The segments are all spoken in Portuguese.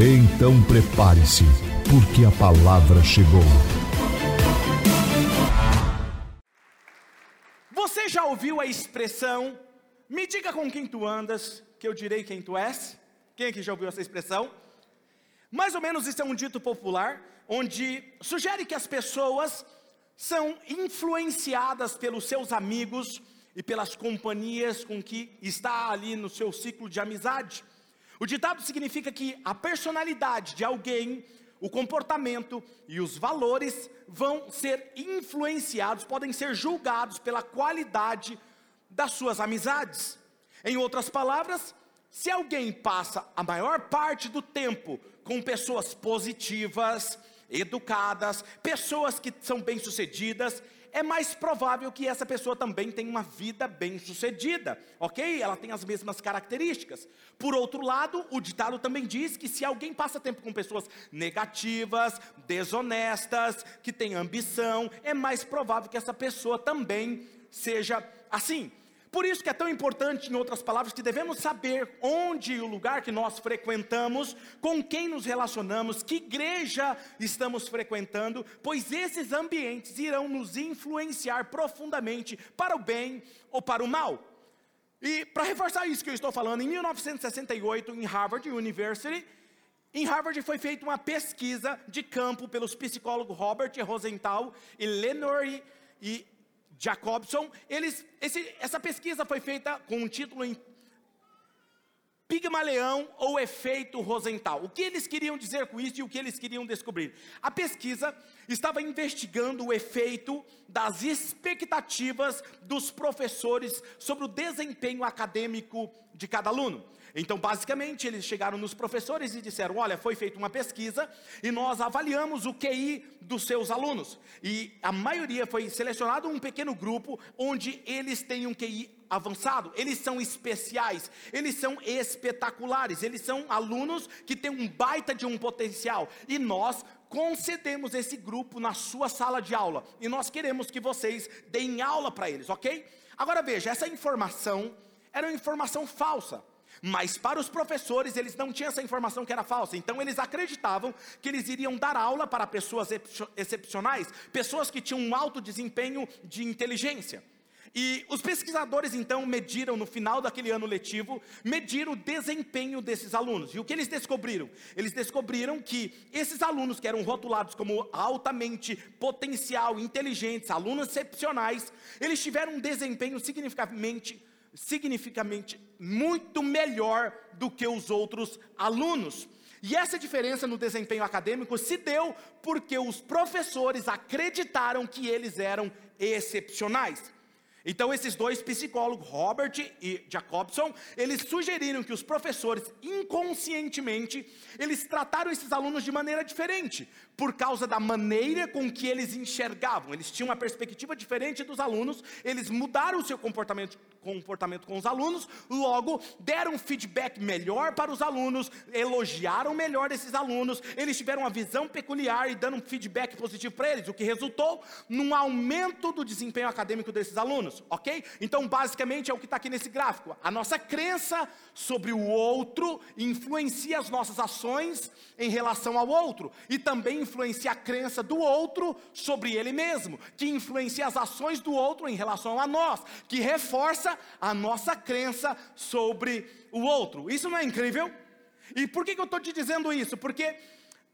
Então prepare-se, porque a palavra chegou. Você já ouviu a expressão me diga com quem tu andas, que eu direi quem tu és? Quem aqui já ouviu essa expressão? Mais ou menos isso é um dito popular, onde sugere que as pessoas são influenciadas pelos seus amigos e pelas companhias com que está ali no seu ciclo de amizade. O ditado significa que a personalidade de alguém, o comportamento e os valores vão ser influenciados, podem ser julgados pela qualidade das suas amizades. Em outras palavras, se alguém passa a maior parte do tempo com pessoas positivas, educadas, pessoas que são bem-sucedidas, é mais provável que essa pessoa também tenha uma vida bem-sucedida, ok? Ela tem as mesmas características. Por outro lado, o ditado também diz que se alguém passa tempo com pessoas negativas, desonestas, que têm ambição, é mais provável que essa pessoa também seja assim. Por isso que é tão importante, em outras palavras, que devemos saber onde o lugar que nós frequentamos, com quem nos relacionamos, que igreja estamos frequentando, pois esses ambientes irão nos influenciar profundamente para o bem ou para o mal. E para reforçar isso que eu estou falando, em 1968, em Harvard University, em Harvard foi feita uma pesquisa de campo pelos psicólogos Robert Rosenthal e Lenore e Jacobson, eles, esse, essa pesquisa foi feita com um título em Pigmaleão ou efeito Rosenthal. O que eles queriam dizer com isso e o que eles queriam descobrir? A pesquisa estava investigando o efeito das expectativas dos professores sobre o desempenho acadêmico de cada aluno. Então, basicamente, eles chegaram nos professores e disseram: Olha, foi feita uma pesquisa e nós avaliamos o QI dos seus alunos. E a maioria foi selecionado um pequeno grupo onde eles têm um QI avançado, eles são especiais, eles são espetaculares, eles são alunos que têm um baita de um potencial. E nós concedemos esse grupo na sua sala de aula. E nós queremos que vocês deem aula para eles, ok? Agora veja, essa informação era uma informação falsa. Mas para os professores, eles não tinham essa informação que era falsa. Então eles acreditavam que eles iriam dar aula para pessoas excepcionais, pessoas que tinham um alto desempenho de inteligência. E os pesquisadores então mediram no final daquele ano letivo, mediram o desempenho desses alunos. E o que eles descobriram? Eles descobriram que esses alunos que eram rotulados como altamente potencial, inteligentes, alunos excepcionais, eles tiveram um desempenho significativamente significativamente muito melhor do que os outros alunos. E essa diferença no desempenho acadêmico se deu porque os professores acreditaram que eles eram excepcionais. Então esses dois psicólogos, Robert e Jacobson, eles sugeriram que os professores inconscientemente, eles trataram esses alunos de maneira diferente, por causa da maneira com que eles enxergavam. Eles tinham uma perspectiva diferente dos alunos, eles mudaram o seu comportamento, comportamento com os alunos, logo deram um feedback melhor para os alunos, elogiaram melhor esses alunos, eles tiveram uma visão peculiar e dando um feedback positivo para eles, o que resultou num aumento do desempenho acadêmico desses alunos, ok? Então, basicamente é o que está aqui nesse gráfico. A nossa crença sobre o outro influencia as nossas ações em relação ao outro e também influencia a crença do outro sobre ele mesmo, que influencia as ações do outro em relação a nós, que reforça a nossa crença sobre o outro. Isso não é incrível? E por que, eu estou te dizendo isso? Porque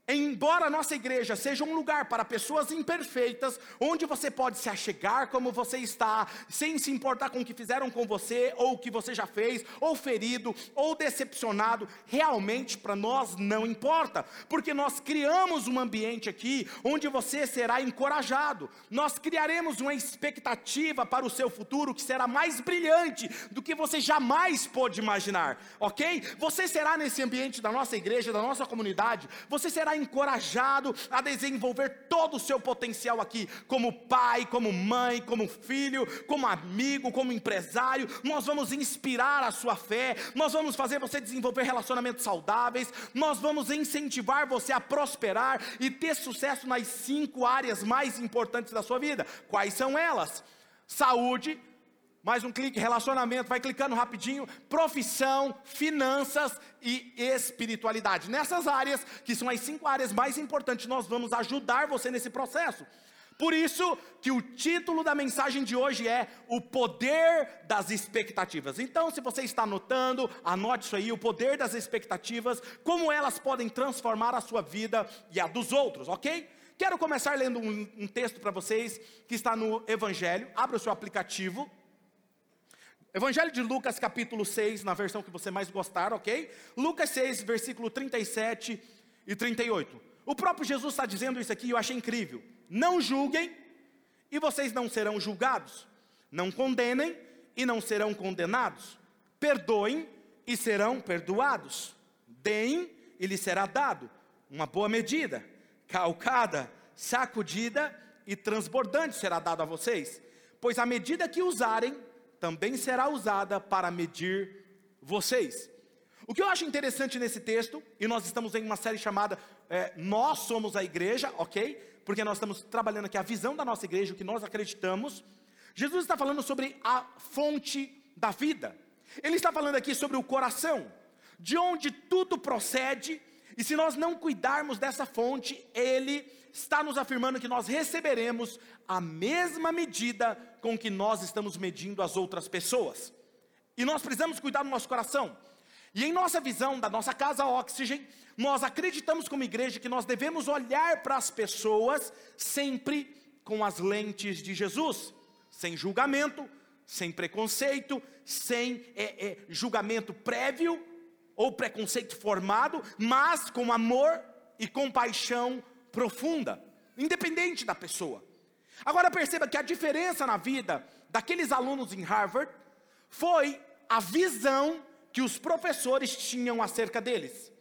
Embora a nossa igreja seja um lugar para pessoas imperfeitas, onde você pode se achegar como você está, sem se importar com o que fizeram com você, ou o que você já fez, ou ferido, ou decepcionado, realmente para nós não importa, porque nós criamos um ambiente aqui onde você será encorajado, nós criaremos uma expectativa para o seu futuro que será mais brilhante do que você jamais pôde imaginar, ok? Você será nesse ambiente da nossa igreja, da nossa comunidade, você será encorajado a desenvolver todo o seu potencial aqui, como pai, como mãe, como filho, como amigo, como empresário. Nós vamos inspirar a sua fé, nós vamos fazer você desenvolver relacionamentos saudáveis, nós vamos incentivar você a prosperar e ter sucesso nas cinco áreas mais importantes da sua vida. Quais são elas? Saúde, mais um clique, relacionamento, vai clicando rapidinho, profissão, finanças e espiritualidade. Nessas áreas, que são as cinco áreas mais importantes, nós vamos ajudar você nesse processo. Por isso que o título da mensagem de hoje é o poder das expectativas. Então, se você está anotando, anote isso aí, o poder das expectativas, como elas podem transformar a sua vida e a dos outros, ok? Quero começar lendo um, um texto para vocês que está no Evangelho. Abra o seu aplicativo. Evangelho de Lucas, capítulo 6, na versão que você mais gostar, ok? Lucas 6, versículo 37 e 38. O próprio Jesus está dizendo isso aqui e eu achei incrível. Não julguem e vocês não serão julgados. Não condenem e não serão condenados. Perdoem e serão perdoados. Deem e lhes será dado. Uma boa medida, calcada, sacudida e transbordante será dado a vocês. Pois a medida que usarem, também será usada para medir vocês. O que eu acho interessante nesse texto, e nós estamos em uma série chamada é, Nós Somos a Igreja, ok? Porque nós estamos trabalhando aqui a visão da nossa igreja, o que nós acreditamos. Jesus está falando sobre a fonte da vida. Ele está falando aqui sobre o coração, de onde tudo procede, e se nós não cuidarmos dessa fonte, ele está nos afirmando que nós receberemos a mesma medida com que nós estamos medindo as outras pessoas. E nós precisamos cuidar do nosso coração. E em nossa visão da nossa casa Oxygen, nós acreditamos como igreja que nós devemos olhar para as pessoas sempre com as lentes de Jesus, sem julgamento, sem preconceito, sem é, é, julgamento prévio ou preconceito formado, mas com amor e compaixão profunda, independente da pessoa. Agora perceba que a diferença na vida daqueles alunos em Harvard foi a visão que os professores tinham acerca deles.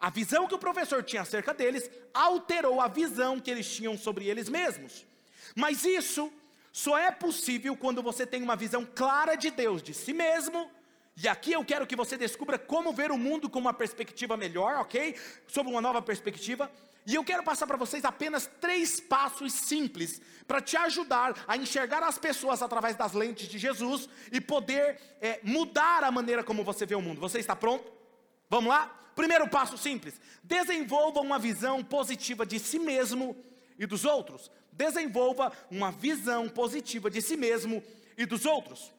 A visão que o professor tinha acerca deles alterou a visão que eles tinham sobre eles mesmos. Mas isso só é possível quando você tem uma visão clara de Deus, de si mesmo. E aqui eu quero que você descubra como ver o mundo com uma perspectiva melhor, ok? Sob uma nova perspectiva. E eu quero passar para vocês apenas três passos simples para te ajudar a enxergar as pessoas através das lentes de Jesus e poder é, mudar a maneira como você vê o mundo. Você está pronto? Vamos lá? Primeiro passo simples: desenvolva uma visão positiva de si mesmo e dos outros. Desenvolva uma visão positiva de si mesmo e dos outros.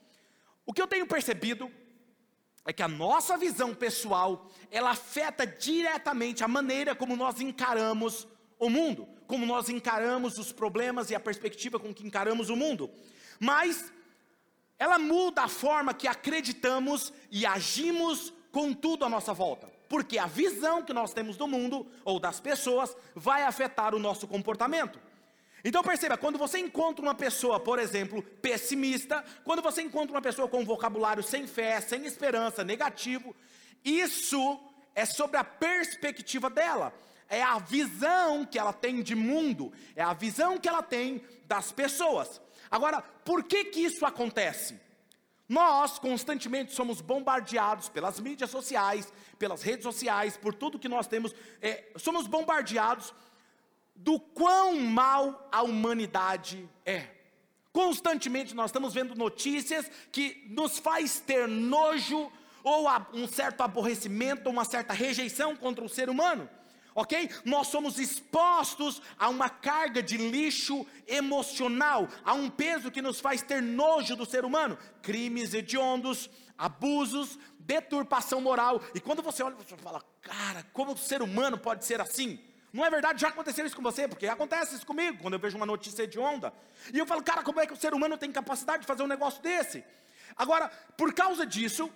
O que eu tenho percebido é que a nossa visão pessoal, ela afeta diretamente a maneira como nós encaramos o mundo, como nós encaramos os problemas e a perspectiva com que encaramos o mundo. Mas ela muda a forma que acreditamos e agimos com tudo à nossa volta. Porque a visão que nós temos do mundo ou das pessoas vai afetar o nosso comportamento. Então perceba, quando você encontra uma pessoa, por exemplo, pessimista, quando você encontra uma pessoa com um vocabulário sem fé, sem esperança, negativo, isso é sobre a perspectiva dela, é a visão que ela tem de mundo, é a visão que ela tem das pessoas. Agora, por que que isso acontece? Nós constantemente somos bombardeados pelas mídias sociais, pelas redes sociais, por tudo que nós temos, é, somos bombardeados do quão mal a humanidade é. Constantemente nós estamos vendo notícias que nos faz ter nojo ou um certo aborrecimento, uma certa rejeição contra o ser humano. Ok? Nós somos expostos a uma carga de lixo emocional, a um peso que nos faz ter nojo do ser humano, crimes hediondos, abusos, deturpação moral. E quando você olha, você fala, cara, como o ser humano pode ser assim? Não é verdade? Já aconteceu isso com você? Porque acontece isso comigo, quando eu vejo uma notícia de onda. E eu falo, cara, como é que o ser humano tem capacidade de fazer um negócio desse? Agora, por causa disso,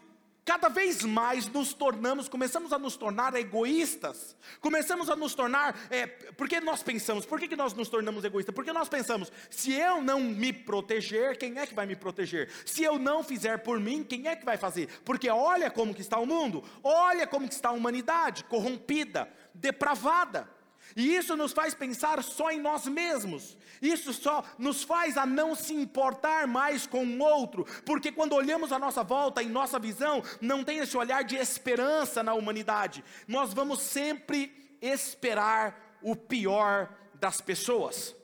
cada vez mais nos tornamos, começamos a nos tornar egoístas, começamos a nos tornar, é, porque nós pensamos, por que, que nós nos tornamos egoístas? Porque nós pensamos, se eu não me proteger, quem é que vai me proteger? Se eu não fizer por mim, quem é que vai fazer? Porque olha como que está o mundo, olha como que está a humanidade, corrompida, depravada. E isso nos faz pensar só em nós mesmos. Isso só nos faz a não se importar mais com o outro, porque quando olhamos a nossa volta, em nossa visão, não tem esse olhar de esperança na humanidade. Nós vamos sempre esperar o pior das pessoas.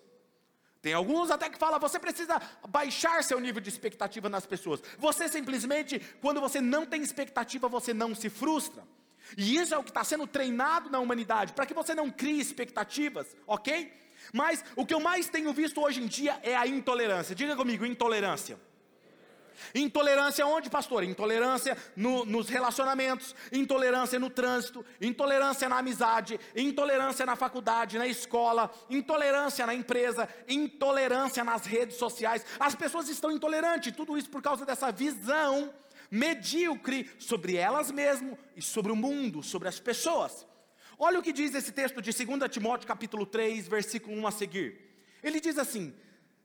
Tem alguns até que falam, você precisa baixar seu nível de expectativa nas pessoas. Você simplesmente, quando você não tem expectativa, você não se frustra. E isso é o que está sendo treinado na humanidade, para que você não crie expectativas, ok? Mas o que eu mais tenho visto hoje em dia é a intolerância. Diga comigo, intolerância. Intolerância onde, pastor? Intolerância no, nos relacionamentos, intolerância no trânsito, intolerância na amizade, intolerância na faculdade, na escola, intolerância na empresa, intolerância nas redes sociais. As pessoas estão intolerantes, tudo isso por causa dessa visão medíocre sobre elas mesmas e sobre o mundo, sobre as pessoas. Olha o que diz esse texto de 2 Timóteo capítulo 3, versículo 1 a seguir. Ele diz assim: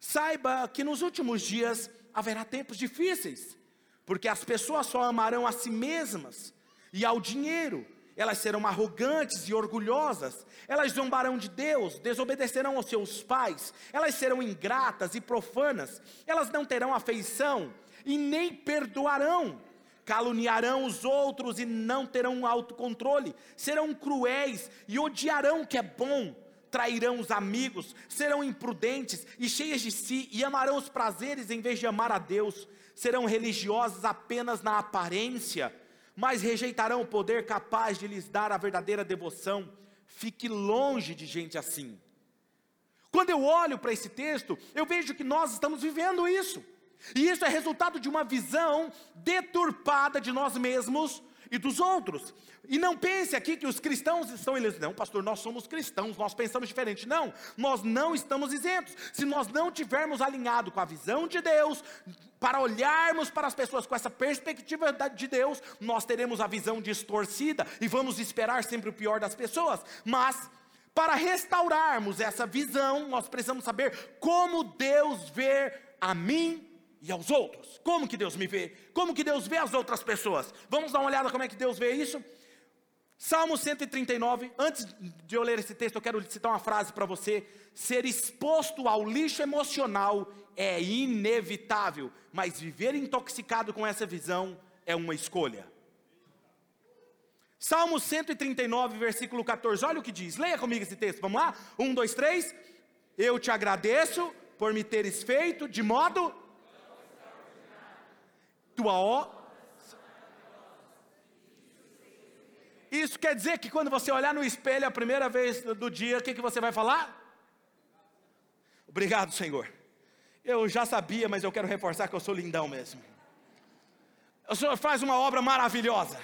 Saiba que nos últimos dias haverá tempos difíceis, porque as pessoas só amarão a si mesmas e ao dinheiro. Elas serão arrogantes e orgulhosas, elas zombarão de Deus, desobedecerão aos seus pais, elas serão ingratas e profanas, elas não terão afeição e nem perdoarão. Caluniarão os outros e não terão autocontrole. Serão cruéis e odiarão o que é bom. Trairão os amigos, serão imprudentes e cheias de si e amarão os prazeres em vez de amar a Deus. Serão religiosos apenas na aparência, mas rejeitarão o poder capaz de lhes dar a verdadeira devoção. Fique longe de gente assim. Quando eu olho para esse texto, eu vejo que nós estamos vivendo isso. E isso é resultado de uma visão deturpada de nós mesmos e dos outros. E não pense aqui que os cristãos estão isentos. Não, pastor, nós somos cristãos, nós pensamos diferente. Não, nós não estamos isentos. Se nós não tivermos alinhado com a visão de Deus, para olharmos para as pessoas com essa perspectiva de Deus, nós teremos a visão distorcida e vamos esperar sempre o pior das pessoas. Mas para restaurarmos essa visão, nós precisamos saber como Deus vê a mim e aos outros. Como que Deus me vê? Como que Deus vê as outras pessoas? Vamos dar uma olhada como é que Deus vê isso? Salmo 139, antes de eu ler esse texto, eu quero citar uma frase para você. Ser exposto ao lixo emocional é inevitável, mas viver intoxicado com essa visão é uma escolha. Salmo 139, versículo 14, olha o que diz, leia comigo esse texto, vamos lá? Um, dois, três. Eu te agradeço por me teres feito de modo tua ó. Isso quer dizer que quando você olhar no espelho a primeira vez do dia, o que, que você vai falar? Obrigado, Senhor. Eu já sabia, mas eu quero reforçar que eu sou lindão mesmo. O Senhor faz uma obra maravilhosa.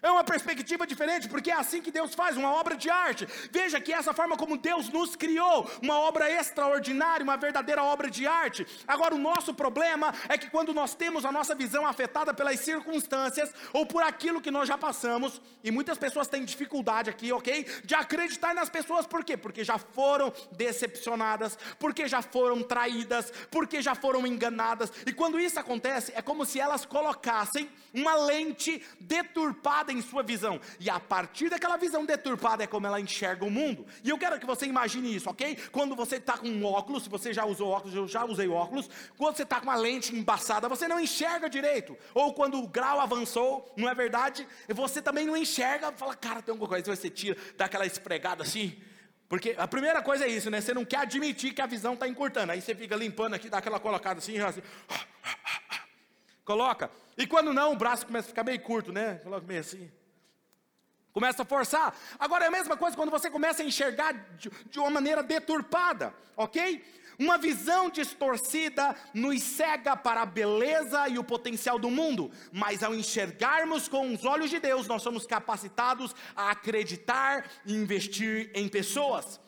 É uma perspectiva diferente, porque é assim que Deus faz uma obra de arte. Veja que essa forma como Deus nos criou, uma obra extraordinária, uma verdadeira obra de arte. Agora, o nosso problema é que quando nós temos a nossa visão afetada pelas circunstâncias ou por aquilo que nós já passamos, e muitas pessoas têm dificuldade aqui, ok? De acreditar nas pessoas, por quê? Porque já foram decepcionadas, porque já foram traídas, porque já foram enganadas. E quando isso acontece, é como se elas colocassem uma lente deturpada deturpada em sua visão. E a partir daquela visão deturpada é como ela enxerga o mundo. E eu quero que você imagine isso, ok? Quando você está com um óculos, se você já usou óculos, eu já usei óculos. Quando você está com uma lente embaçada, você não enxerga direito. Ou quando o grau avançou, não é verdade? Você também não enxerga, fala, cara, tem alguma coisa. Você tira, dá aquela esfregada assim. Porque a primeira coisa é isso, né? Você não quer admitir que a visão está encurtando. Aí você fica limpando aqui, dá aquela colocada assim, assim. Coloca. E quando não, o braço começa a ficar meio curto, né? Coloca meio assim. Começa a forçar. Agora é a mesma coisa quando você começa a enxergar de, de uma maneira deturpada, ok? Uma visão distorcida nos cega para a beleza e o potencial do mundo, mas ao enxergarmos com os olhos de Deus, nós somos capacitados a acreditar e investir em pessoas.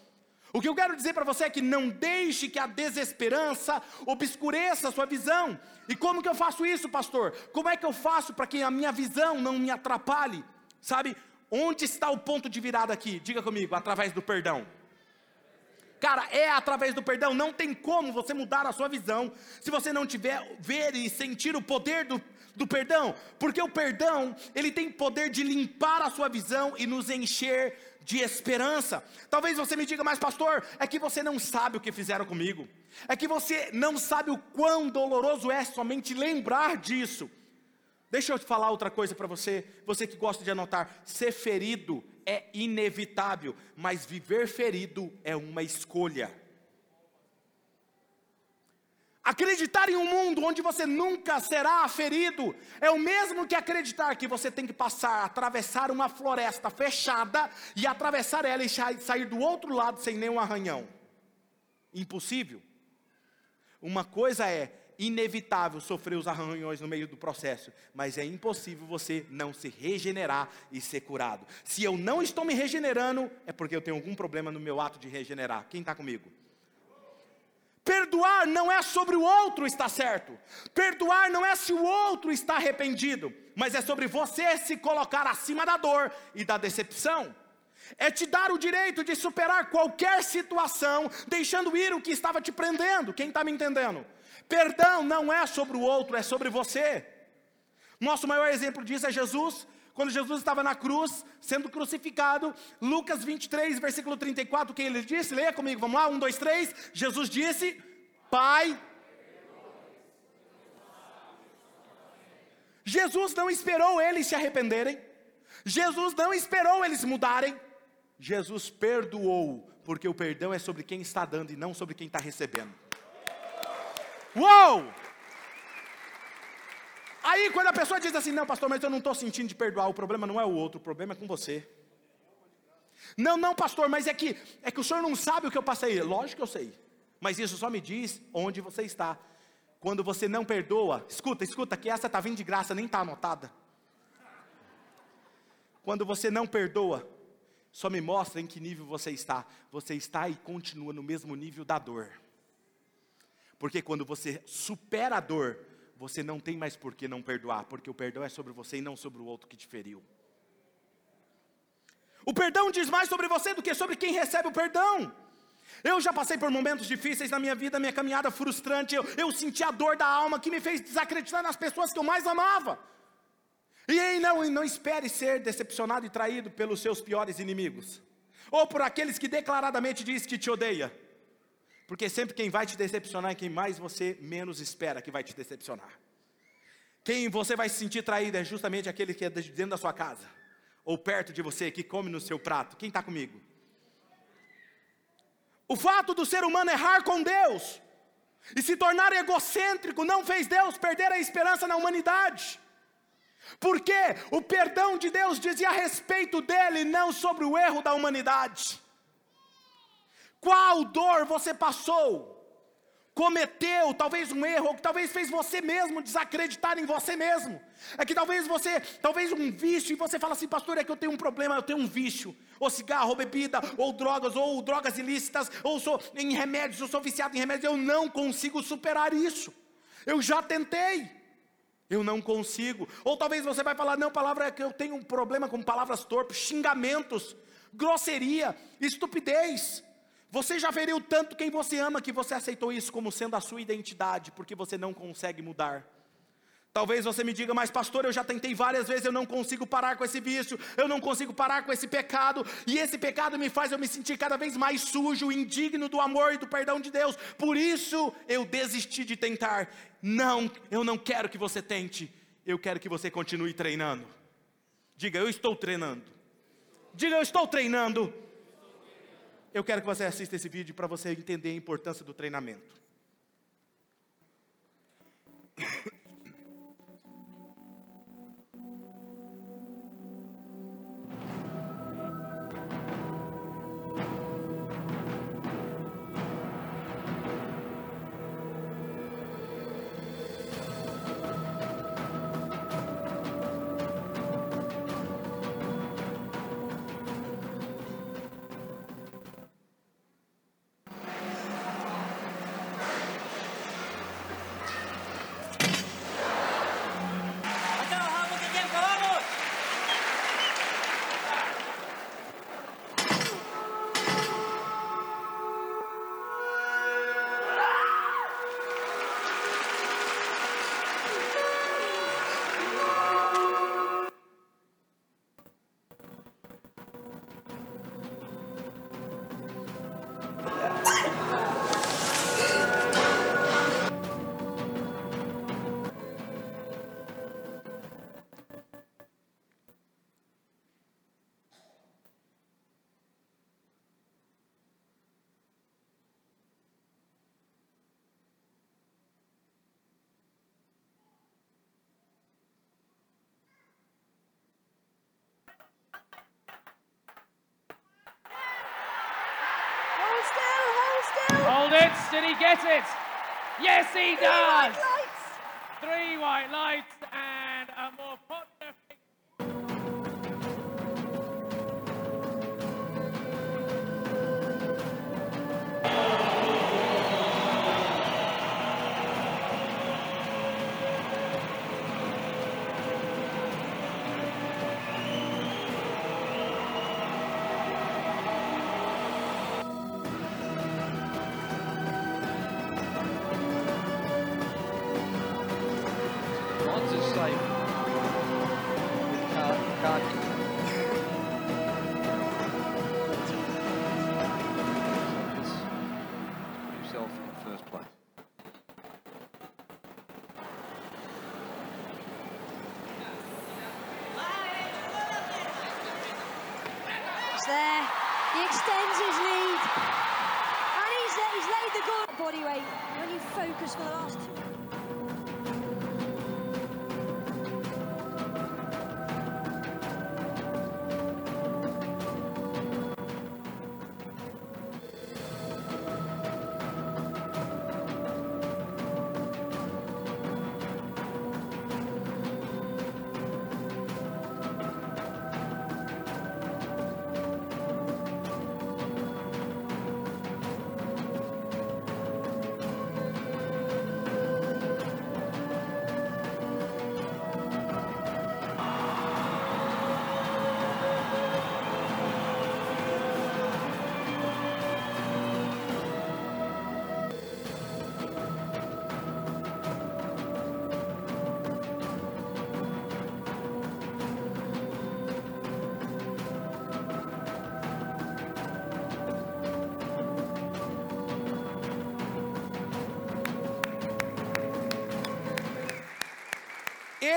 O que eu quero dizer para você é que não deixe que a desesperança obscureça a sua visão. E como que eu faço isso, pastor? Como é que eu faço para que a minha visão não me atrapalhe? Sabe, onde está o ponto de virada aqui? Diga comigo, através do perdão. Cara, é através do perdão, não tem como você mudar a sua visão se você não tiver ver e sentir o poder do, do perdão, porque o perdão, ele tem poder de limpar a sua visão e nos encher de esperança. Talvez você me diga, mas pastor, é que você não sabe o que fizeram comigo, é que você não sabe o quão doloroso é somente lembrar disso. Deixa eu te falar outra coisa para você, você que gosta de anotar: ser ferido é inevitável, mas viver ferido é uma escolha. Acreditar em um mundo onde você nunca será ferido é o mesmo que acreditar que você tem que passar, atravessar uma floresta fechada e atravessar ela e sair do outro lado sem nenhum arranhão. Impossível. Uma coisa é inevitável sofrer os arranhões no meio do processo, mas é impossível você não se regenerar e ser curado. Se eu não estou me regenerando, é porque eu tenho algum problema no meu ato de regenerar. Quem está comigo? Perdoar não é sobre o outro estar certo. Perdoar não é se o outro está arrependido, mas é sobre você se colocar acima da dor e da decepção. É te dar o direito de superar qualquer situação, deixando ir o que estava te prendendo. Quem está me entendendo? Perdão não é sobre o outro, é sobre você. Nosso maior exemplo disso é Jesus. Quando Jesus estava na cruz, sendo crucificado, Lucas 23, versículo 34, o que ele disse? Leia comigo, vamos lá, um, dois, três. Jesus disse: Pai. Jesus não esperou eles se arrependerem, Jesus não esperou eles mudarem, Jesus perdoou, porque o perdão é sobre quem está dando e não sobre quem está recebendo. Uou! Aí quando a pessoa diz assim, não, pastor, mas eu não estou sentindo de perdoar, o problema não é o outro, o problema é com você. Não, não, pastor, mas é que é que o senhor não sabe o que eu passei. Lógico que eu sei. Mas isso só me diz onde você está. Quando você não perdoa, escuta, escuta, que essa está vindo de graça, nem está anotada. Quando você não perdoa, só me mostra em que nível você está. Você está e continua no mesmo nível da dor. Porque quando você supera a dor, você não tem mais por que não perdoar, porque o perdão é sobre você e não sobre o outro que te feriu. O perdão diz mais sobre você do que sobre quem recebe o perdão. Eu já passei por momentos difíceis na minha vida, minha caminhada frustrante. Eu, eu senti a dor da alma que me fez desacreditar nas pessoas que eu mais amava. E aí não, não espere ser decepcionado e traído pelos seus piores inimigos, ou por aqueles que declaradamente diz que te odeia. Porque sempre quem vai te decepcionar é quem mais você menos espera que vai te decepcionar. Quem você vai se sentir traído é justamente aquele que é dentro da sua casa, ou perto de você, que come no seu prato. Quem está comigo? O fato do ser humano errar com Deus e se tornar egocêntrico não fez Deus perder a esperança na humanidade. Porque o perdão de Deus dizia a respeito dele, não sobre o erro da humanidade. Qual dor você passou? Cometeu talvez um erro, ou que talvez fez você mesmo desacreditar em você mesmo. É que talvez você, talvez um vício, e você fala assim, pastor, é que eu tenho um problema, eu tenho um vício. Ou cigarro, ou bebida, ou drogas, ou drogas ilícitas, ou sou em remédios, eu sou viciado em remédios, eu não consigo superar isso. Eu já tentei. Eu não consigo. Ou talvez você vai falar, não, palavra é que eu tenho um problema com palavras torpes, xingamentos, grosseria, estupidez. Você já feriu tanto quem você ama que você aceitou isso como sendo a sua identidade, porque você não consegue mudar. Talvez você me diga, mas pastor, eu já tentei várias vezes, eu não consigo parar com esse vício, eu não consigo parar com esse pecado, e esse pecado me faz eu me sentir cada vez mais sujo, indigno do amor e do perdão de Deus, por isso eu desisti de tentar. Não, eu não quero que você tente, eu quero que você continue treinando. Diga, eu estou treinando. Diga, eu estou treinando eu quero que você assista esse vídeo para você entender a importância do treinamento. Next. Did he get it? Yes, he does. Three white lights just going to ask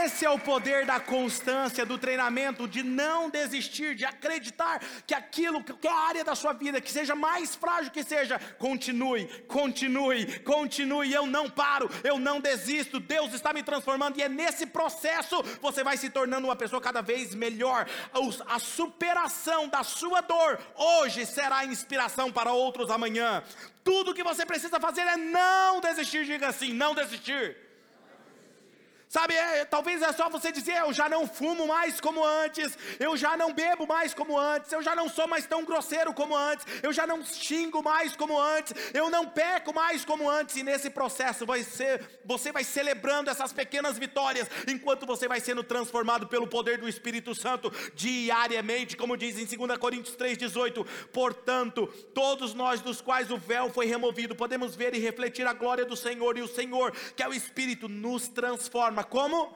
Esse é o poder da constância, do treinamento, de não desistir, de acreditar que aquilo, que a área da sua vida, que seja mais frágil que seja, continue, continue, continue. Eu não paro, eu não desisto. Deus está me transformando e é nesse processo você vai se tornando uma pessoa cada vez melhor. A superação da sua dor hoje será inspiração para outros amanhã. Tudo que você precisa fazer é não desistir. Diga assim: não desistir. Sabe, é, talvez é só você dizer: eu já não fumo mais como antes, eu já não bebo mais como antes, eu já não sou mais tão grosseiro como antes, eu já não xingo mais como antes, eu não peco mais como antes, e nesse processo vai ser, você vai celebrando essas pequenas vitórias, enquanto você vai sendo transformado pelo poder do Espírito Santo diariamente, como diz em 2 Coríntios 3,18: portanto, todos nós dos quais o véu foi removido, podemos ver e refletir a glória do Senhor, e o Senhor, que é o Espírito, nos transforma como?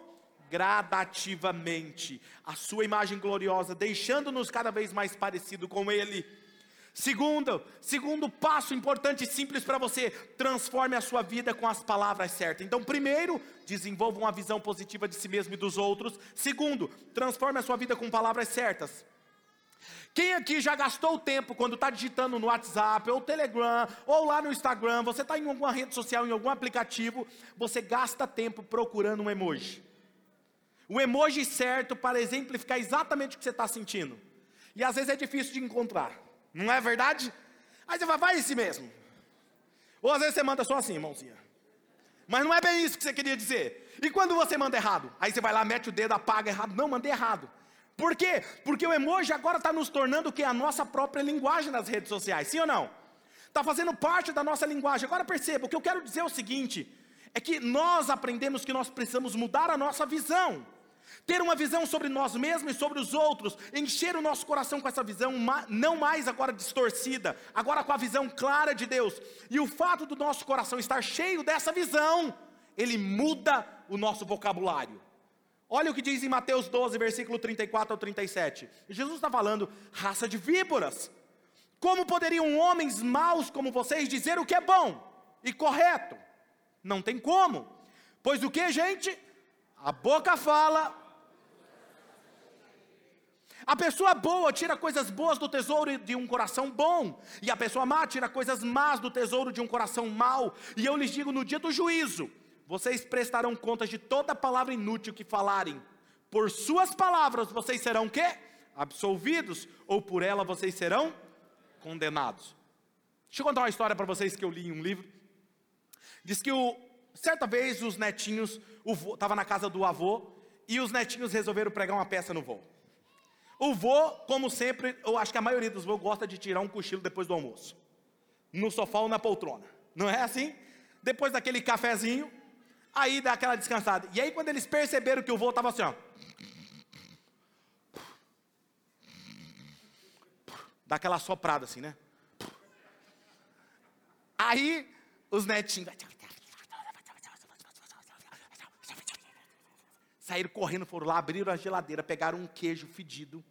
Gradativamente, a sua imagem gloriosa, deixando-nos cada vez mais parecido com Ele. Segundo, segundo passo importante e simples para você, transforme a sua vida com as palavras certas. Então, primeiro, desenvolva uma visão positiva de si mesmo e dos outros. Segundo, transforme a sua vida com palavras certas. Quem aqui já gastou tempo quando está digitando no WhatsApp, ou Telegram, ou lá no Instagram, você está em alguma rede social, em algum aplicativo, você gasta tempo procurando um emoji. O emoji certo para exemplificar exatamente o que você está sentindo. E às vezes é difícil de encontrar, não é verdade? Aí você vai, vai esse mesmo. Ou às vezes você manda só assim, mãozinha. Mas não é bem isso que você queria dizer. E quando você manda errado? Aí você vai lá, mete o dedo, apaga errado. Não, mandei errado. Por quê? Porque o emoji agora está nos tornando o que? A nossa própria linguagem nas redes sociais, sim ou não? Está fazendo parte da nossa linguagem. Agora perceba, o que eu quero dizer é o seguinte: é que nós aprendemos que nós precisamos mudar a nossa visão. Ter uma visão sobre nós mesmos e sobre os outros, encher o nosso coração com essa visão, não mais agora distorcida, agora com a visão clara de Deus. E o fato do nosso coração estar cheio dessa visão, ele muda o nosso vocabulário. Olha o que diz em Mateus 12, versículo 34 ao 37. Jesus está falando, raça de víboras. Como poderiam homens maus como vocês dizer o que é bom e correto? Não tem como. Pois o que, gente? A boca fala. A pessoa boa tira coisas boas do tesouro de um coração bom, e a pessoa má tira coisas más do tesouro de um coração mau. E eu lhes digo: no dia do juízo, vocês prestarão contas de toda palavra inútil que falarem. Por suas palavras vocês serão quê? Absolvidos, ou por ela vocês serão condenados. Deixa eu contar uma história para vocês que eu li em um livro. Diz que o, certa vez os netinhos, estava na casa do avô e os netinhos resolveram pregar uma peça no vô. O vô, como sempre, eu acho que a maioria dos vô gosta de tirar um cochilo depois do almoço. No sofá ou na poltrona. Não é assim? Depois daquele cafezinho, aí dá aquela descansada. E aí quando eles perceberam que o vô estava assim, ó. Dá aquela soprada assim, né? Aí os netinhos saíram correndo, foram lá, abriram a geladeira, pegaram um queijo fedido,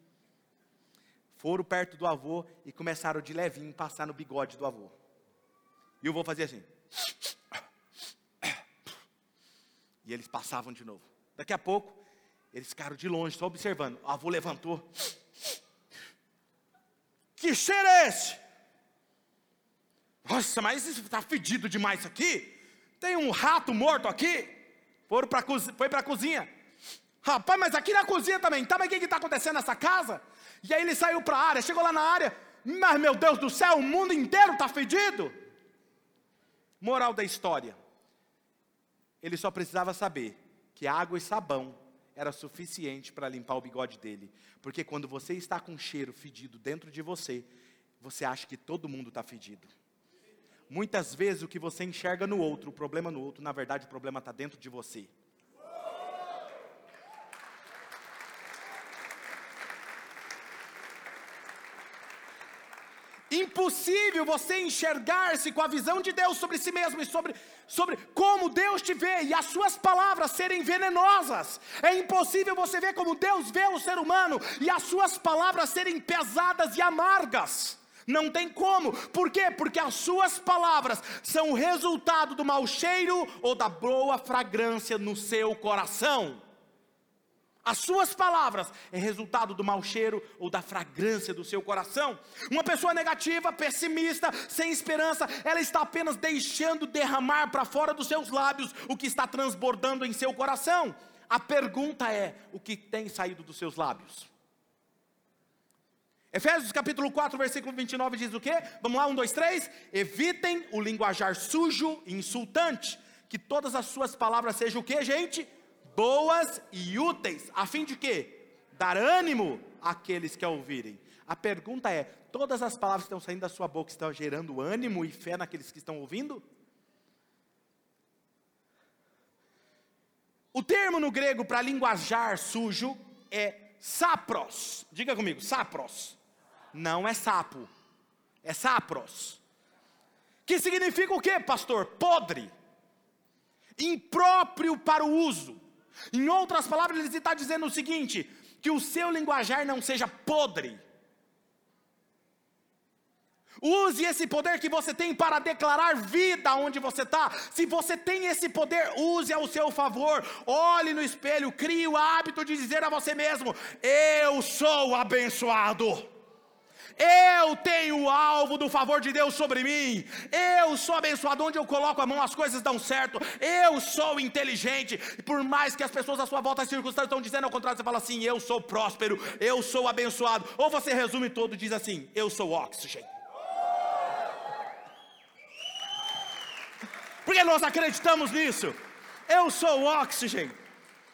foram perto do avô e começaram de levinho passar no bigode do avô. E o avô fazia assim. E eles passavam de novo. Daqui a pouco, eles ficaram de longe, só observando. O avô levantou. Que cheiro é esse? Nossa, mas está fedido demais isso aqui. Tem um rato morto aqui. Foram pra, foi para a cozinha. Rapaz, mas aqui na cozinha também. Tá, mas o que está acontecendo nessa casa? E aí ele saiu para a área, chegou lá na área. Mas meu Deus do céu, o mundo inteiro está fedido. Moral da história. Ele só precisava saber que água e sabão era suficiente para limpar o bigode dele. Porque quando você está com cheiro fedido dentro de você, você acha que todo mundo está fedido. Muitas vezes o que você enxerga no outro, o problema no outro, na verdade o problema está dentro de você. Impossível você enxergar-se com a visão de Deus sobre si mesmo e sobre, sobre como Deus te vê e as suas palavras serem venenosas. É impossível você ver como Deus vê o ser humano e as suas palavras serem pesadas e amargas. Não tem como. Por quê? Porque as suas palavras são o resultado do mau cheiro ou da boa fragrância no seu coração. As suas palavras é resultado do mau cheiro ou da fragrância do seu coração. Uma pessoa negativa, pessimista, sem esperança, ela está apenas deixando derramar para fora dos seus lábios o que está transbordando em seu coração. A pergunta é: o que tem saído dos seus lábios? Efésios capítulo 4, versículo 29 diz o quê? Vamos lá, um, dois, três. Evitem o linguajar sujo e insultante. Que todas as suas palavras sejam o que, gente? Boas e úteis. A fim de quê? Dar ânimo àqueles que a ouvirem. A pergunta é: todas as palavras que estão saindo da sua boca estão gerando ânimo e fé naqueles que estão ouvindo? O termo no grego para linguajar sujo é sapros. Diga comigo, sapros não é sapo, é sapros. Que significa o que, pastor? Podre, impróprio para o uso. Em outras palavras, ele está dizendo o seguinte: que o seu linguajar não seja podre. Use esse poder que você tem para declarar vida onde você está. Se você tem esse poder, use ao seu favor. Olhe no espelho, crie o hábito de dizer a você mesmo: Eu sou abençoado. Eu tenho o alvo do favor de Deus sobre mim. Eu sou abençoado. Onde eu coloco a mão, as coisas dão certo. Eu sou inteligente. Por mais que as pessoas à sua volta, as circunstâncias estão dizendo ao contrário, você fala assim: Eu sou próspero. Eu sou abençoado. Ou você resume todo e diz assim: Eu sou oxigênio. Porque nós acreditamos nisso. Eu sou oxigênio.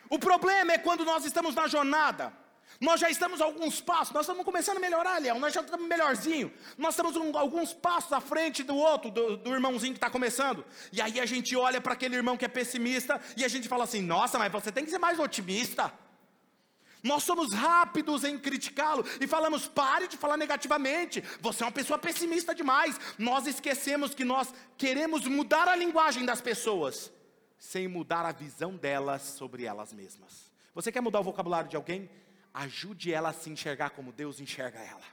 O problema é quando nós estamos na jornada nós já estamos alguns passos, nós estamos começando a melhorar, Leão, nós já estamos melhorzinho. Nós estamos um, alguns passos à frente do outro, do, do irmãozinho que está começando. E aí a gente olha para aquele irmão que é pessimista e a gente fala assim: nossa, mas você tem que ser mais otimista. Nós somos rápidos em criticá-lo e falamos: pare de falar negativamente, você é uma pessoa pessimista demais. Nós esquecemos que nós queremos mudar a linguagem das pessoas, sem mudar a visão delas sobre elas mesmas. Você quer mudar o vocabulário de alguém? Ajude ela a se enxergar como Deus enxerga ela.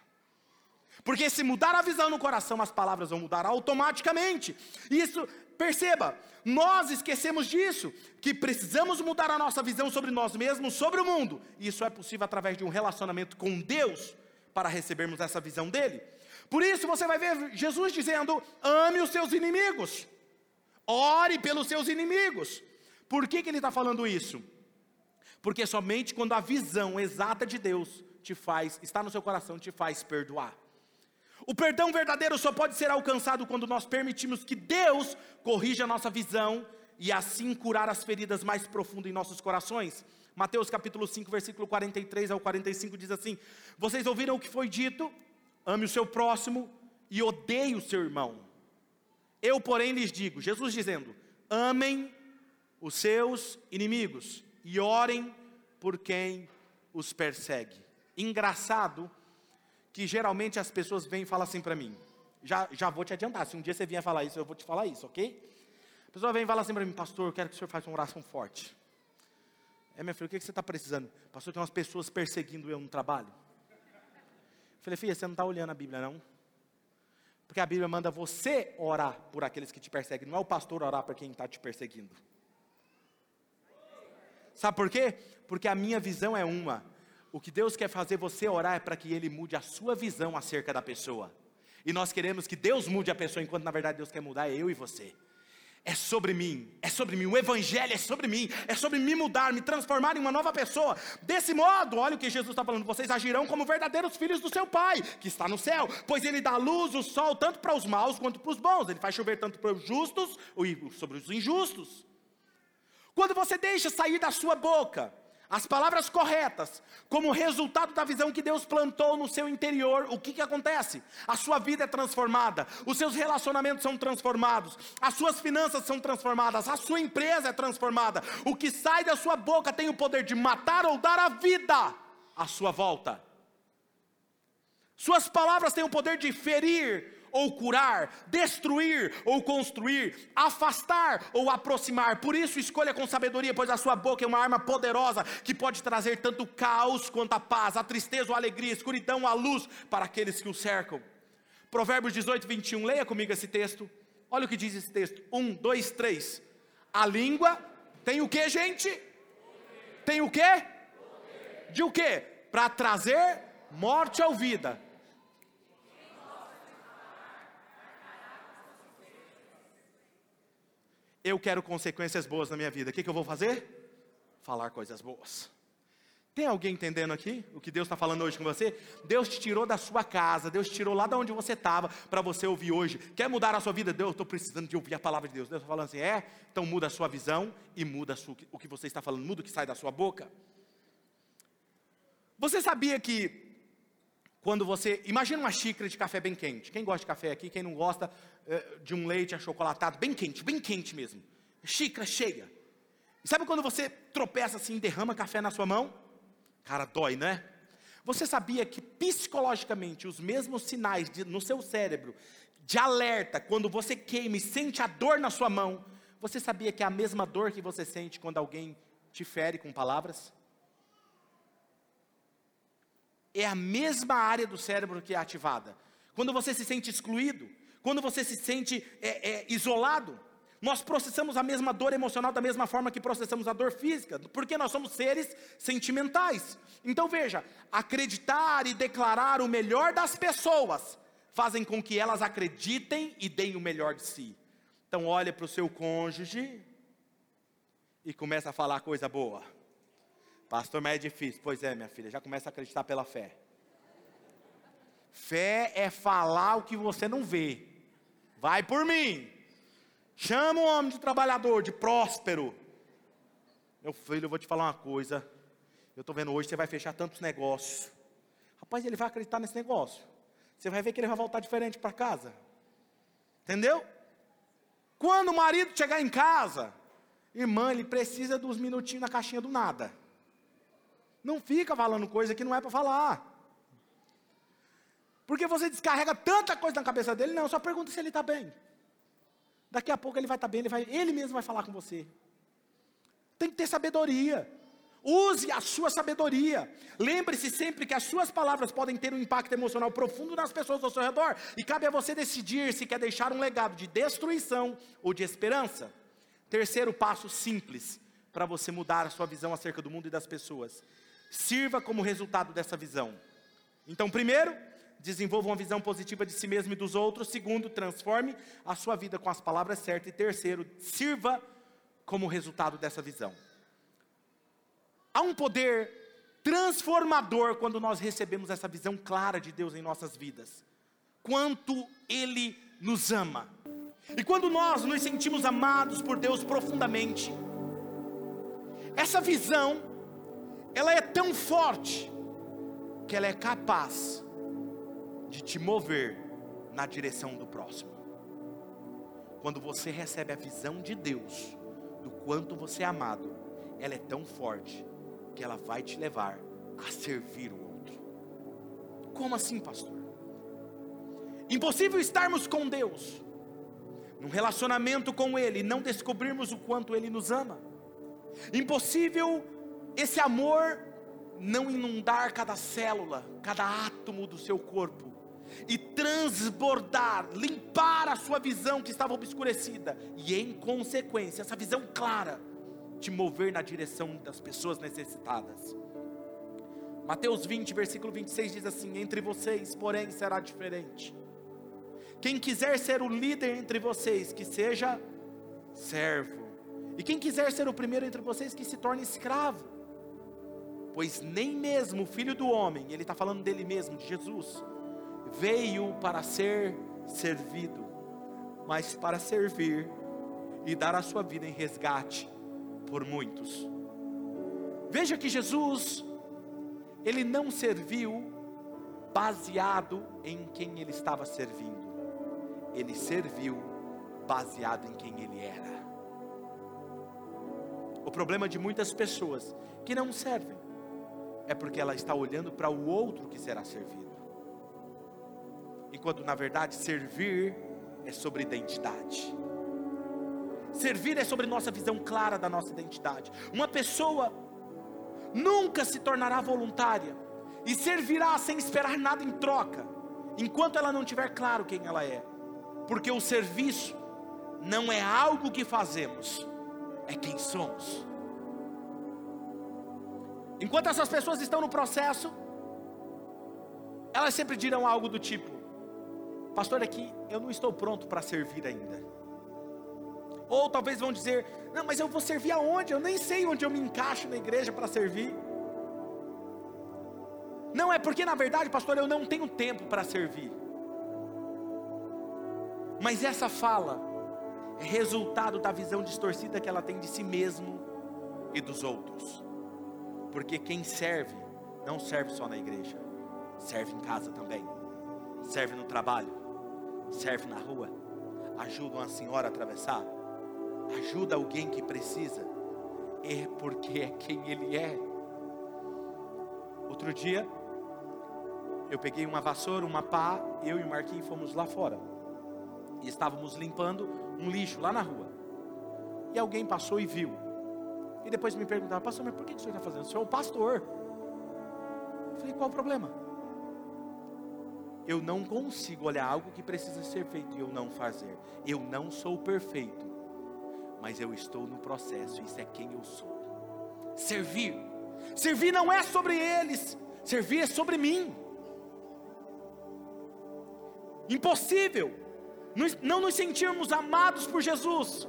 Porque se mudar a visão no coração, as palavras vão mudar automaticamente. Isso, perceba, nós esquecemos disso, que precisamos mudar a nossa visão sobre nós mesmos, sobre o mundo. Isso é possível através de um relacionamento com Deus, para recebermos essa visão dele. Por isso você vai ver Jesus dizendo: ame os seus inimigos, ore pelos seus inimigos. Por que, que ele está falando isso? Porque somente quando a visão exata de Deus te faz, está no seu coração, te faz perdoar. O perdão verdadeiro só pode ser alcançado quando nós permitimos que Deus corrija a nossa visão e assim curar as feridas mais profundas em nossos corações. Mateus capítulo 5, versículo 43 ao 45 diz assim: Vocês ouviram o que foi dito? Ame o seu próximo e odeie o seu irmão. Eu, porém, lhes digo, Jesus dizendo: amem os seus inimigos e orem por quem os persegue. Engraçado que geralmente as pessoas vêm e falam assim para mim. Já, já vou te adiantar, se um dia você vier falar isso, eu vou te falar isso, ok? A pessoa vem e fala assim para mim, pastor, eu quero que o senhor faça uma oração forte. É, minha filha, o que, você está precisando? Pastor, tem umas pessoas perseguindo eu no trabalho. Eu falei, filha, você não está olhando a Bíblia, não? Porque a Bíblia manda você orar por aqueles que te perseguem, não é o pastor orar para quem está te perseguindo. Sabe por quê? Porque a minha visão é uma. O que Deus quer fazer você orar é para que Ele mude a sua visão acerca da pessoa. E nós queremos que Deus mude a pessoa, enquanto na verdade Deus quer mudar eu e você é sobre mim, é sobre mim, o Evangelho é sobre mim, é sobre me mudar, me transformar em uma nova pessoa. Desse modo, olha o que Jesus está falando: vocês agirão como verdadeiros filhos do seu Pai, que está no céu, pois Ele dá luz, o sol, tanto para os maus quanto para os bons, Ele faz chover tanto para os justos e sobre os injustos. Quando você deixa sair da sua boca as palavras corretas, como resultado da visão que Deus plantou no seu interior, o que, que acontece? A sua vida é transformada, os seus relacionamentos são transformados, as suas finanças são transformadas, a sua empresa é transformada. O que sai da sua boca tem o poder de matar ou dar a vida à sua volta. Suas palavras têm o poder de ferir ou curar, destruir ou construir, afastar ou aproximar. Por isso, escolha com sabedoria, pois a sua boca é uma arma poderosa que pode trazer tanto caos quanto a paz, a tristeza ou a alegria, a escuridão ou a luz para aqueles que o cercam. Provérbios 18, 21, leia comigo esse texto. Olha o que diz esse texto: 1, 2, 3. A língua tem o que, gente? Tem o que? De o que? Para trazer morte ou vida. Eu quero consequências boas na minha vida. O que, que eu vou fazer? Falar coisas boas. Tem alguém entendendo aqui o que Deus está falando hoje com você? Deus te tirou da sua casa, Deus te tirou lá de onde você estava para você ouvir hoje. Quer mudar a sua vida? Deus, eu estou precisando de ouvir a palavra de Deus. Deus está falando assim: é, então muda a sua visão e muda sua, o que você está falando, muda o que sai da sua boca. Você sabia que quando você. Imagina uma xícara de café bem quente. Quem gosta de café aqui, quem não gosta de um leite achocolatado, bem quente, bem quente mesmo. Xícara cheia. E sabe quando você tropeça assim e derrama café na sua mão? Cara, dói, né? Você sabia que psicologicamente os mesmos sinais de, no seu cérebro de alerta quando você queima e sente a dor na sua mão, você sabia que é a mesma dor que você sente quando alguém te fere com palavras? é a mesma área do cérebro que é ativada. Quando você se sente excluído, quando você se sente é, é, isolado, nós processamos a mesma dor emocional da mesma forma que processamos a dor física, porque nós somos seres sentimentais. Então veja, acreditar e declarar o melhor das pessoas fazem com que elas acreditem e deem o melhor de si. Então olha para o seu cônjuge e começa a falar coisa boa. Pastor, mas é difícil. Pois é, minha filha, já começa a acreditar pela fé. Fé é falar o que você não vê. Vai por mim. Chama um homem de trabalhador, de próspero. Meu filho, eu vou te falar uma coisa. Eu estou vendo hoje, você vai fechar tantos negócios. Rapaz, ele vai acreditar nesse negócio. Você vai ver que ele vai voltar diferente para casa. Entendeu? Quando o marido chegar em casa, irmã, ele precisa dos minutinhos na caixinha do nada. Não fica falando coisa que não é para falar. Porque você descarrega tanta coisa na cabeça dele, não, só pergunta se ele está bem. Daqui a pouco ele vai estar tá bem, ele, vai, ele mesmo vai falar com você. Tem que ter sabedoria. Use a sua sabedoria. Lembre-se sempre que as suas palavras podem ter um impacto emocional profundo nas pessoas ao seu redor. E cabe a você decidir se quer deixar um legado de destruição ou de esperança. Terceiro passo simples para você mudar a sua visão acerca do mundo e das pessoas sirva como resultado dessa visão. Então, primeiro, desenvolva uma visão positiva de si mesmo e dos outros. Segundo, transforme a sua vida com as palavras certas. E terceiro, sirva como resultado dessa visão. Há um poder transformador quando nós recebemos essa visão clara de Deus em nossas vidas. quanto Ele nos ama. E quando nós nos sentimos amados por Deus profundamente, essa visão, ela é tão forte, que ela é capaz de te mover na direção do próximo. Quando você recebe a visão de Deus, do quanto você é amado, ela é tão forte que ela vai te levar a servir o outro. Como assim, pastor? Impossível estarmos com Deus, num relacionamento com Ele, não descobrirmos o quanto Ele nos ama. Impossível esse amor não inundar cada célula, cada átomo do seu corpo e transbordar, limpar a sua visão que estava obscurecida e em consequência, essa visão clara te mover na direção das pessoas necessitadas. Mateus 20, versículo 26 diz assim: Entre vocês, porém, será diferente. Quem quiser ser o líder entre vocês, que seja servo. E quem quiser ser o primeiro entre vocês, que se torne escravo. Pois nem mesmo o filho do homem, ele está falando dele mesmo, de Jesus, veio para ser servido, mas para servir e dar a sua vida em resgate por muitos. Veja que Jesus, ele não serviu baseado em quem ele estava servindo, ele serviu baseado em quem ele era. O problema de muitas pessoas que não servem é porque ela está olhando para o outro que será servido. Enquanto na verdade servir é sobre identidade. Servir é sobre nossa visão clara da nossa identidade. Uma pessoa nunca se tornará voluntária e servirá sem esperar nada em troca, enquanto ela não tiver claro quem ela é. Porque o serviço não é algo que fazemos, é quem somos. Enquanto essas pessoas estão no processo, elas sempre dirão algo do tipo: Pastor, aqui eu não estou pronto para servir ainda. Ou talvez vão dizer: Não, mas eu vou servir aonde? Eu nem sei onde eu me encaixo na igreja para servir. Não é porque na verdade, pastor, eu não tenho tempo para servir. Mas essa fala é resultado da visão distorcida que ela tem de si mesmo e dos outros. Porque quem serve não serve só na igreja, serve em casa também, serve no trabalho, serve na rua, ajuda uma senhora a atravessar, ajuda alguém que precisa, é porque é quem ele é. Outro dia, eu peguei uma vassoura, uma pá, eu e o Marquinhos fomos lá fora. E estávamos limpando um lixo lá na rua. E alguém passou e viu. E depois me perguntava, pastor, mas por que o senhor está fazendo? O senhor é o pastor. Eu falei, qual o problema? Eu não consigo olhar algo que precisa ser feito e eu não fazer. Eu não sou perfeito mas eu estou no processo, isso é quem eu sou. Servir, servir não é sobre eles, servir é sobre mim. Impossível não nos sentirmos amados por Jesus,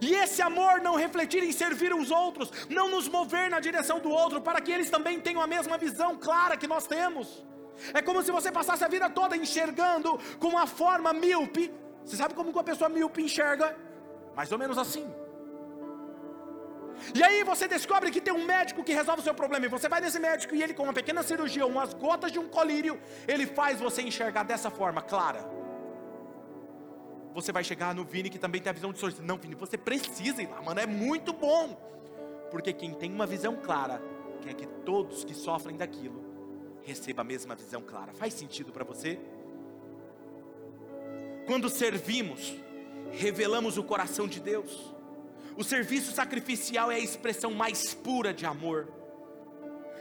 e esse amor não refletir em servir os outros, não nos mover na direção do outro, para que eles também tenham a mesma visão clara que nós temos. É como se você passasse a vida toda enxergando com uma forma míope. Você sabe como uma pessoa míope enxerga? Mais ou menos assim. E aí você descobre que tem um médico que resolve o seu problema. E você vai nesse médico e ele, com uma pequena cirurgia, umas gotas de um colírio, ele faz você enxergar dessa forma clara. Você vai chegar no Vini que também tem a visão de sorriso. Não, Vini, você precisa ir lá, mano, é muito bom. Porque quem tem uma visão clara, quer que todos que sofrem daquilo recebam a mesma visão clara. Faz sentido para você? Quando servimos, revelamos o coração de Deus. O serviço sacrificial é a expressão mais pura de amor.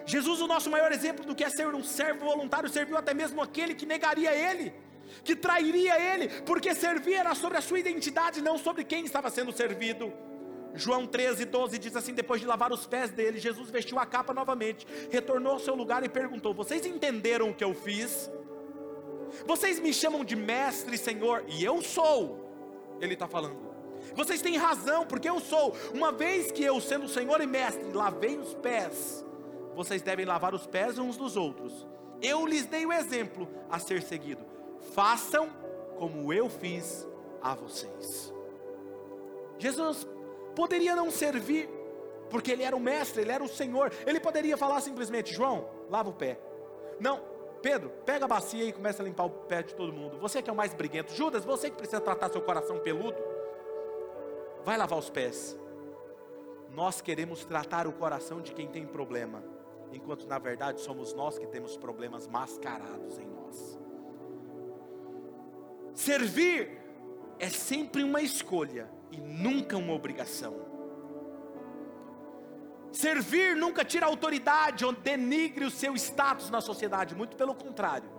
Jesus, o nosso maior exemplo do que é ser um servo voluntário, serviu até mesmo aquele que negaria ele, que trairia ele, porque servir era sobre a sua identidade, não sobre quem estava sendo servido. João 13, 12 diz assim: depois de lavar os pés dele, Jesus vestiu a capa novamente, retornou ao seu lugar e perguntou: Vocês entenderam o que eu fiz? Vocês me chamam de mestre, Senhor, e eu sou. Ele está falando. Vocês têm razão, porque eu sou. Uma vez que eu, sendo Senhor e Mestre, lavei os pés, vocês devem lavar os pés uns dos outros. Eu lhes dei o exemplo a ser seguido. façam como eu fiz a vocês. Jesus poderia não servir, porque ele era o mestre, ele era o Senhor. Ele poderia falar simplesmente: João, lava o pé. Não, Pedro, pega a bacia e começa a limpar o pé de todo mundo. Você que é o mais briguento. Judas, você que precisa tratar seu coração peludo, vai lavar os pés. Nós queremos tratar o coração de quem tem problema, enquanto na verdade somos nós que temos problemas mascarados em nós. Servir é sempre uma escolha e nunca uma obrigação. Servir nunca tira autoridade ou denigre o seu status na sociedade, muito pelo contrário.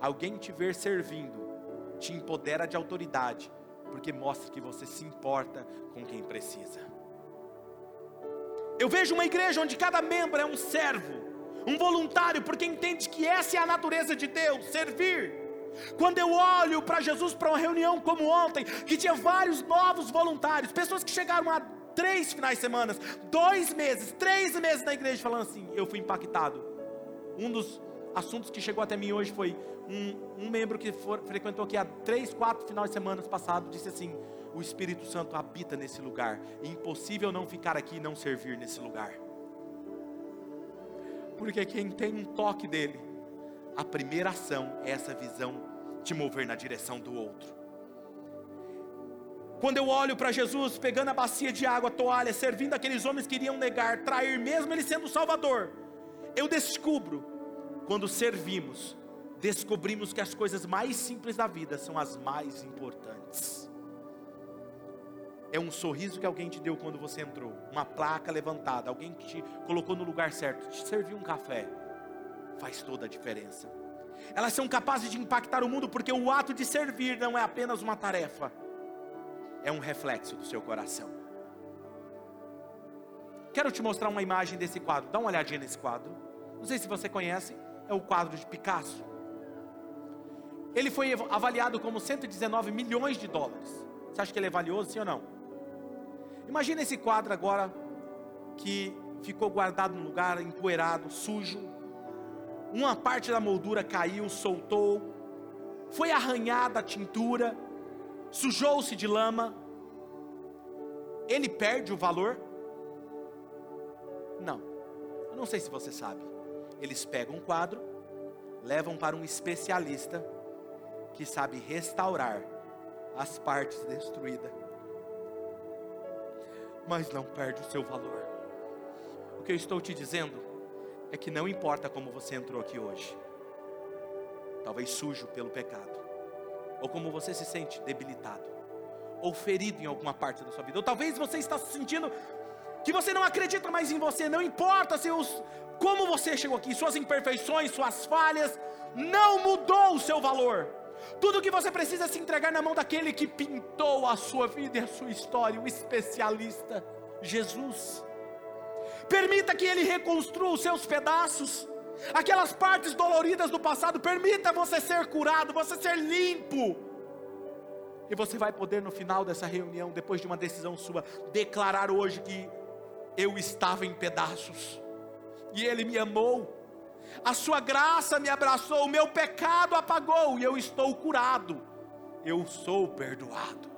Alguém te ver servindo te empodera de autoridade, porque mostra que você se importa com quem precisa. Eu vejo uma igreja onde cada membro é um servo, um voluntário, porque entende que essa é a natureza de Deus, servir. Quando eu olho para Jesus para uma reunião como ontem, que tinha vários novos voluntários, pessoas que chegaram a três finais de semana, dois meses, três meses na igreja, falando assim: eu fui impactado. Um dos assuntos que chegou até mim hoje foi um, um membro que for, frequentou aqui há três, quatro finais de semana passado, disse assim: o Espírito Santo habita nesse lugar, é impossível não ficar aqui e não servir nesse lugar. Porque quem tem um toque dele, a primeira ação é essa visão te mover na direção do outro. Quando eu olho para Jesus pegando a bacia de água, a toalha, servindo aqueles homens que iriam negar, trair, mesmo ele sendo o Salvador, eu descubro, quando servimos, descobrimos que as coisas mais simples da vida são as mais importantes. É um sorriso que alguém te deu quando você entrou, uma placa levantada, alguém que te colocou no lugar certo, te serviu um café, faz toda a diferença. Elas são capazes de impactar o mundo porque o ato de servir não é apenas uma tarefa, é um reflexo do seu coração. Quero te mostrar uma imagem desse quadro. Dá uma olhadinha nesse quadro. Não sei se você conhece, é o quadro de Picasso. Ele foi avaliado como 119 milhões de dólares. Você acha que ele é valioso, sim ou não? Imagina esse quadro agora que ficou guardado no lugar empoeirado, sujo. Uma parte da moldura caiu, soltou, foi arranhada a tintura, sujou-se de lama, ele perde o valor? Não. Eu não sei se você sabe. Eles pegam um quadro, levam para um especialista que sabe restaurar as partes destruídas, mas não perde o seu valor. O que eu estou te dizendo é que não importa como você entrou aqui hoje, talvez sujo pelo pecado, ou como você se sente debilitado, ou ferido em alguma parte da sua vida, ou talvez você está se sentindo que você não acredita mais em você, não importa seus, como você chegou aqui, suas imperfeições, suas falhas, não mudou o seu valor. Tudo que você precisa é se entregar na mão daquele que pintou a sua vida e a sua história, o especialista, Jesus. Permita que Ele reconstrua os seus pedaços aquelas partes doloridas do passado, permita você ser curado, você ser limpo. E você vai poder no final dessa reunião, depois de uma decisão sua, declarar hoje que eu estava em pedaços e Ele me amou, a Sua graça me abraçou, o meu pecado apagou e eu estou curado, eu sou perdoado.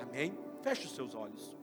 Amém? Feche os seus olhos.